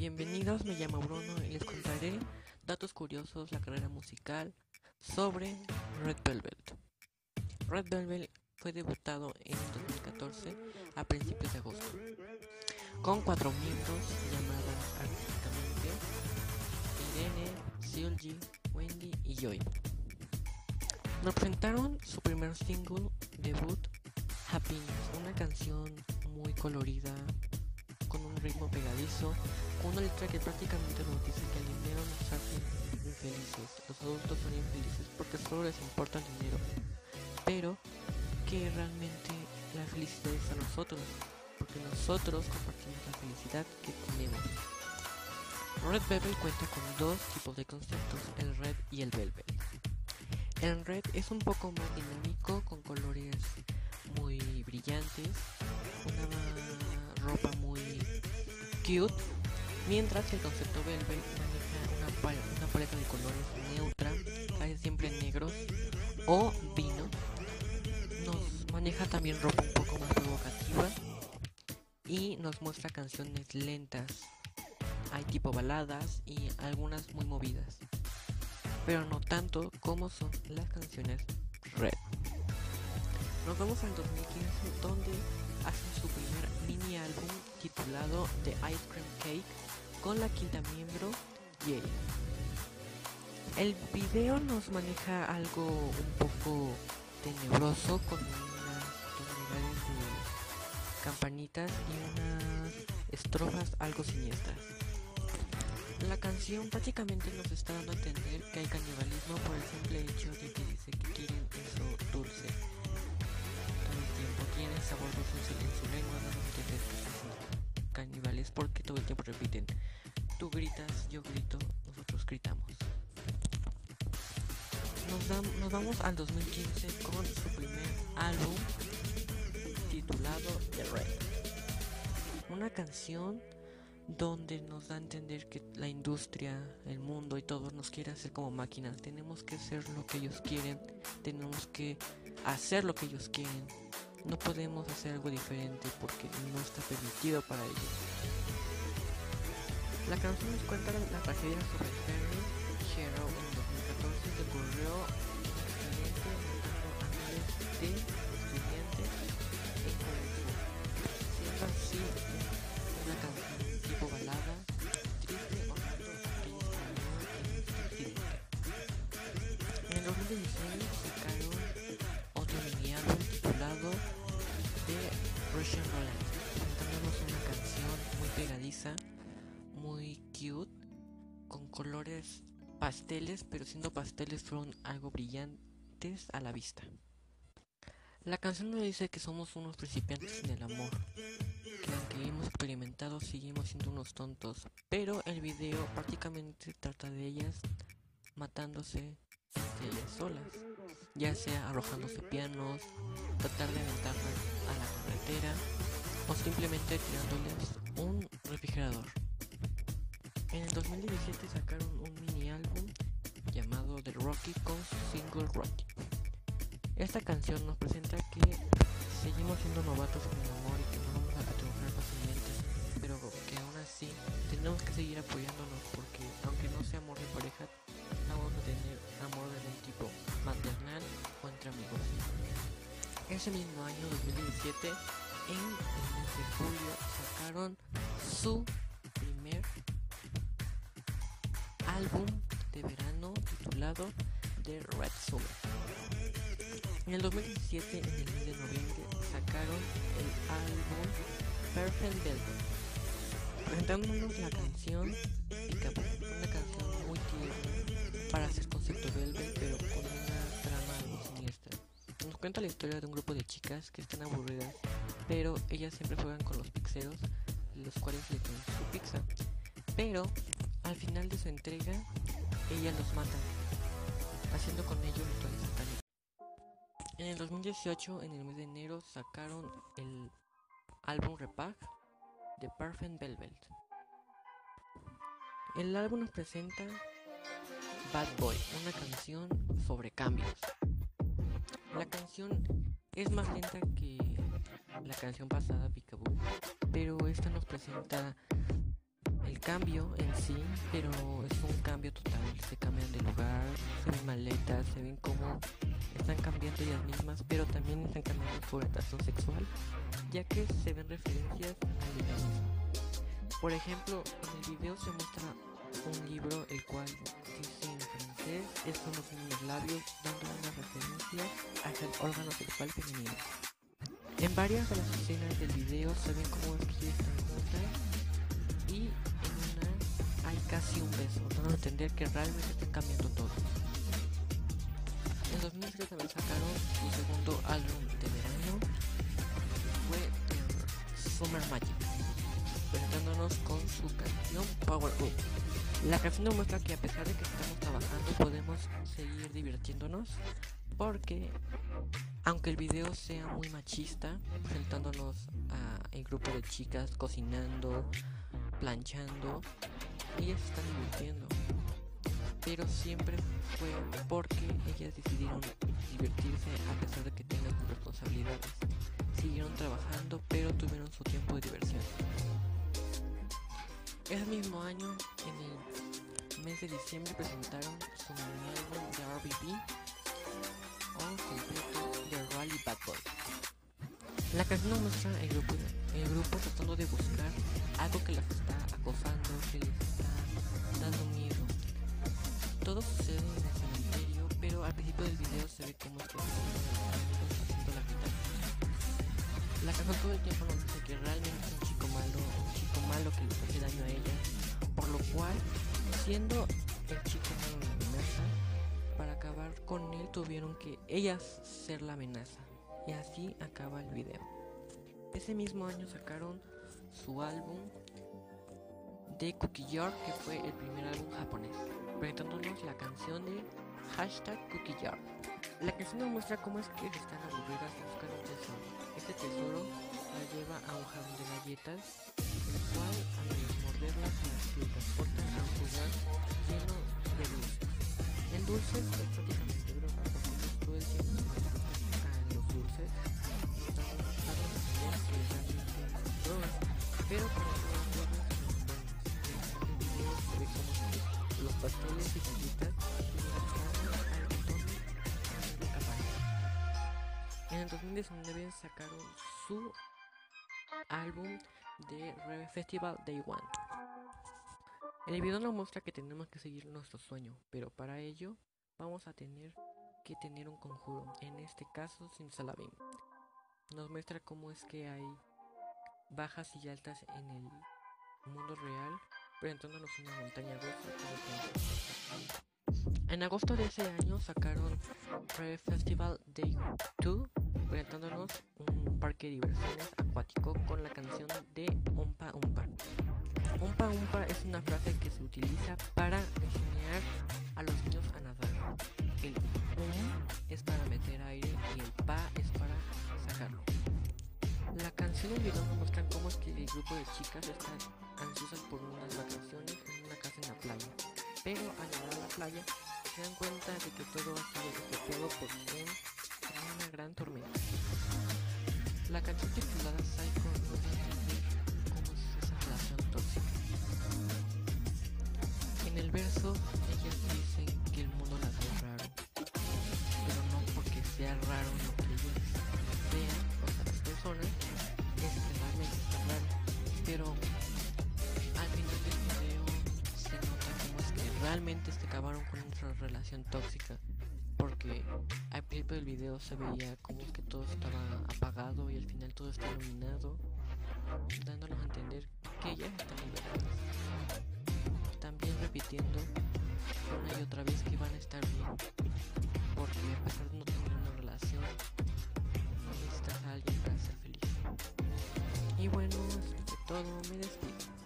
bienvenidos, me llamo Bruno y les contaré datos curiosos la carrera musical sobre Red Velvet. Red Velvet fue debutado en 2014 a principios de agosto, con cuatro miembros llamadas artísticamente Irene, Silgi, Wendy y Joy. Nos presentaron su primer single debut, Happiness, una canción muy colorida, con un ritmo pegadizo, con una letra que prácticamente nos dice que el dinero nos hace infelices. Los adultos son infelices porque solo les importa el dinero. Pero que realmente la felicidad es a nosotros, porque nosotros compartimos la felicidad que tenemos. Red Velvet cuenta con dos tipos de conceptos, el red y el velvet. El red es un poco más dinámico, con colores muy brillantes, cute, mientras el concepto velvet maneja una, paleta de colores neutra, casi siempre negros o vino. Nos maneja también ropa un poco más provocativa y nos muestra canciones lentas. Hay tipo baladas y algunas muy movidas, pero no tanto como son las canciones red. Nos vamos al 2015 donde hacen su primer mini álbum titulado The Ice Cream Cake con la quinta miembro Jay. El video nos maneja algo un poco tenebroso con unas tonalidades de campanitas y unas estrofas algo siniestras. La canción prácticamente nos está dando a entender que hay canibalismo por el simple hecho de que dice que quieren eso dulce tiene sabor en su lengua, no caníbales porque todo el tiempo repiten, tú gritas, yo grito, nosotros gritamos. Nos, vamos al 2015 con su primer álbum titulado The Red. Una canción donde nos da a entender que la industria, el mundo y todo nos quiere hacer como máquinas. Tenemos que hacer lo que ellos quieren, tenemos que hacer lo que ellos quieren no podemos hacer algo diferente porque no está permitido para ellos. La canción nos cuenta la tragedia sobre Ferry Hero en 2014 que ocurrió cute, con colores pasteles, pero siendo pasteles fueron algo brillantes a la vista. La canción nos dice que somos unos principiantes en el amor, que aunque hemos experimentado seguimos siendo unos tontos, pero el video prácticamente trata de ellas matándose solas, ya sea arrojándose pianos, tratar de aventarlas a la carretera o simplemente tirándoles un refrigerador. En el 2017 sacaron un mini álbum llamado The Rocky con single Rocky. Esta canción nos presenta que seguimos siendo novatos en el amor y que no vamos a triunfar fácilmente, pero que aún así tenemos que seguir apoyándonos porque aunque no sea amor de pareja, vamos a tener amor de un tipo maternal o entre amigos. Ese mismo año 2017, en el mes de julio, sacaron su álbum de verano titulado The Red Summer. En el 2017, en el mes de noviembre, sacaron el álbum Perfect Velvet, presentándonos la canción Picabo, una canción muy tierna para hacer concepto Velvet, pero con una trama algo siniestra. Nos cuenta la historia de un grupo de chicas que están aburridas, pero ellas siempre juegan con los pixeros, los cuales le dan su pizza. Pero al final de su entrega, ellas los matan, haciendo con ellos rituales satánicos. En el 2018, en el mes de enero, sacaron el álbum Repack de Perfect Velvet. El álbum nos presenta Bad Boy, una canción sobre cambios. La canción es más lenta que la canción pasada, Peekaboo, pero esta nos presenta el cambio en sí, pero es un cambio total. Se cambian de lugar, se ven maletas, se ven cómo están cambiando ellas mismas, pero también están cambiando su orientación sexual, ya que se ven referencias al lesbianismo. Por ejemplo, en el video se muestra un libro el cual dice en francés no tiene los labios dando una referencia hacia el órgano sexual femenino. En varias de las escenas del video se ven como es están juntas y hay casi un beso, dando a entender que realmente están cambiando todo. En 2003 también sacaron su segundo álbum de verano, fue Summer Magic, presentándonos con su canción Power Up. La canción demuestra que a pesar de que estamos trabajando podemos seguir divirtiéndonos porque aunque el video sea muy machista, presentándonos a el grupo de chicas cocinando, planchando, ellas están divirtiendo. Pero siempre fue porque ellas decidieron divertirse a pesar de que tengan sus responsabilidades. Siguieron trabajando, pero tuvieron su tiempo de diversión. Ese mismo año, en el mes de diciembre, presentaron su nuevo álbum de RBB o completo de Rally Bad Boy. La canción muestra el grupo, el grupo tratando de buscar algo que las está acosando, que les está dando miedo. Todo sucede en el cementerio, pero al principio del video se ve como es que haciendo la guitarra. La canción todo el tiempo nos dice que realmente es un chico malo, un chico malo que les hace daño a ella, por lo cual, siendo el chico malo la amenaza, para acabar con él tuvieron que ellas ser la amenaza. Y así acaba el video. Ese mismo año sacaron su álbum de Cookie Jar, que fue el primer álbum japonés, presentándonos la canción de hashtag Cookie Jar. La canción nos muestra cómo es que están aburridas buscando un tesoro. Este tesoro la lleva a un jardín de galletas, el cual al morderlas se transporta a un lugar lleno de dulces. En dulces es prácticamente como que los pasteles y galletas. En el 2019 sacaron su álbum de Rave Festival Day One. El video nos muestra que tenemos que seguir nuestro sueño, pero para ello vamos a tener que tener un conjuro, en este caso Simsalabim. Nos muestra cómo es que hay bajas y altas en el mundo real, presentándonos una montaña rusa. En agosto de ese año sacaron Rave Festival Day 2, presentándonos un parque de diversiones acuático con la canción de Umpa Umpa. Umpa Umpa es una frase que se utiliza para enseñar a los niños a nadar. El Um es para meter aire y el Pa es para sacarlo. La canción y el video cómo es que el grupo de chicas están ansiosas por unas vacaciones en una casa en la playa. Pero al llegar a la playa se dan cuenta de que todo ha sido estropeado por un, una gran tormenta. La canción titulada Psycho nos da a entender cómo es esa relación tóxica. En el verso, ellas dicen que el mundo las es realmente se acabaron con nuestra relación tóxica porque al principio del video se veía como es que todo estaba apagado y al final todo está iluminado dándonos a entender que ellas están liberadas también repitiendo una y otra vez que van a estar bien porque a pesar de no tener una relación necesitas a alguien para ser feliz. Y bueno, eso fue todo, me despido